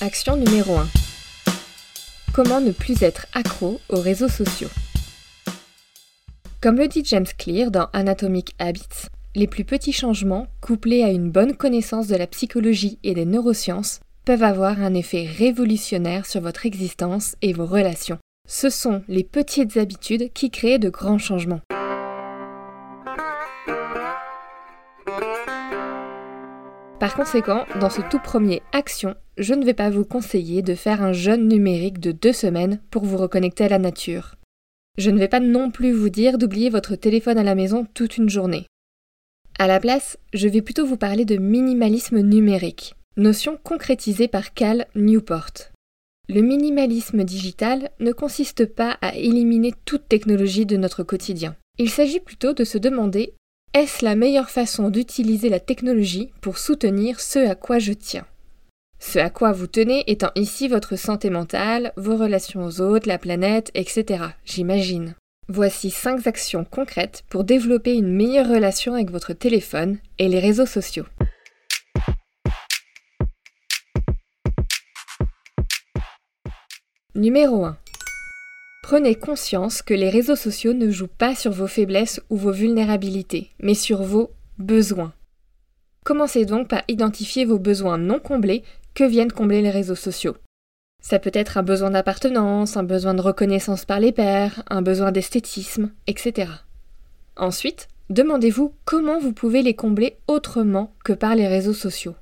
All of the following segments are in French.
Action numéro 1. Comment ne plus être accro aux réseaux sociaux? Comme le dit James Clear dans Anatomic Habits, les plus petits changements, couplés à une bonne connaissance de la psychologie et des neurosciences, peuvent avoir un effet révolutionnaire sur votre existence et vos relations. Ce sont les petites habitudes qui créent de grands changements. Par conséquent, dans ce tout premier action, je ne vais pas vous conseiller de faire un jeûne numérique de deux semaines pour vous reconnecter à la nature. Je ne vais pas non plus vous dire d'oublier votre téléphone à la maison toute une journée. À la place, je vais plutôt vous parler de minimalisme numérique, notion concrétisée par Cal Newport. Le minimalisme digital ne consiste pas à éliminer toute technologie de notre quotidien. Il s'agit plutôt de se demander est-ce la meilleure façon d'utiliser la technologie pour soutenir ce à quoi je tiens? Ce à quoi vous tenez étant ici votre santé mentale, vos relations aux autres, la planète, etc. J'imagine. Voici 5 actions concrètes pour développer une meilleure relation avec votre téléphone et les réseaux sociaux. Numéro 1. Prenez conscience que les réseaux sociaux ne jouent pas sur vos faiblesses ou vos vulnérabilités, mais sur vos besoins. Commencez donc par identifier vos besoins non comblés que viennent combler les réseaux sociaux? Ça peut être un besoin d'appartenance, un besoin de reconnaissance par les pairs, un besoin d'esthétisme, etc. Ensuite, demandez-vous comment vous pouvez les combler autrement que par les réseaux sociaux.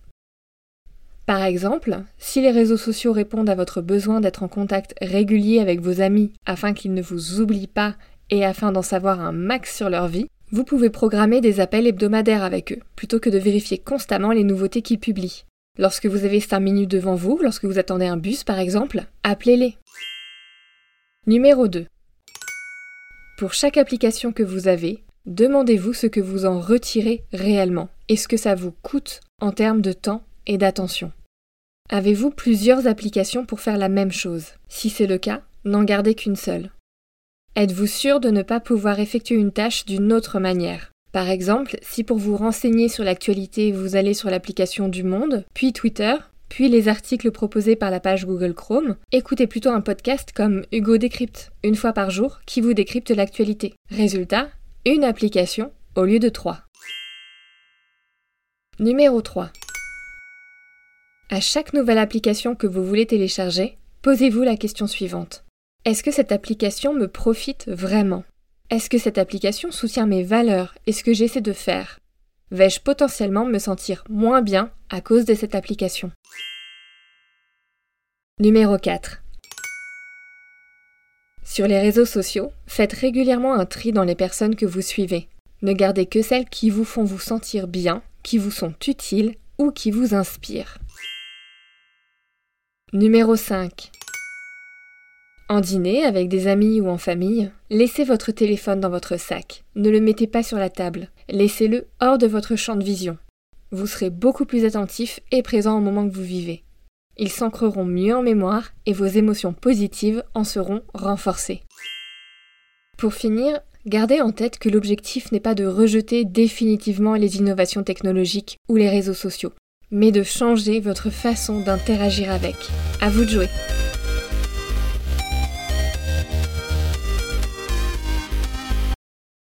Par exemple, si les réseaux sociaux répondent à votre besoin d'être en contact régulier avec vos amis afin qu'ils ne vous oublient pas et afin d'en savoir un max sur leur vie, vous pouvez programmer des appels hebdomadaires avec eux, plutôt que de vérifier constamment les nouveautés qu'ils publient. Lorsque vous avez 5 minutes devant vous, lorsque vous attendez un bus par exemple, appelez-les. Numéro 2. Pour chaque application que vous avez, demandez-vous ce que vous en retirez réellement et ce que ça vous coûte en termes de temps et d'attention. Avez-vous plusieurs applications pour faire la même chose? Si c'est le cas, n'en gardez qu'une seule. Êtes-vous sûr de ne pas pouvoir effectuer une tâche d'une autre manière? Par exemple, si pour vous renseigner sur l'actualité vous allez sur l'application du Monde, puis Twitter, puis les articles proposés par la page Google Chrome, écoutez plutôt un podcast comme Hugo Décrypte, une fois par jour, qui vous décrypte l'actualité. Résultat, une application au lieu de trois. Numéro 3. À chaque nouvelle application que vous voulez télécharger, posez-vous la question suivante. Est-ce que cette application me profite vraiment? Est-ce que cette application soutient mes valeurs et ce que j'essaie de faire? Vais-je potentiellement me sentir moins bien à cause de cette application? Numéro 4. Sur les réseaux sociaux, faites régulièrement un tri dans les personnes que vous suivez. Ne gardez que celles qui vous font vous sentir bien, qui vous sont utiles ou qui vous inspirent. Numéro 5. En dîner, avec des amis ou en famille, laissez votre téléphone dans votre sac. Ne le mettez pas sur la table. Laissez-le hors de votre champ de vision. Vous serez beaucoup plus attentif et présent au moment que vous vivez. Ils s'ancreront mieux en mémoire et vos émotions positives en seront renforcées. Pour finir, gardez en tête que l'objectif n'est pas de rejeter définitivement les innovations technologiques ou les réseaux sociaux mais de changer votre façon d'interagir avec. À vous de jouer.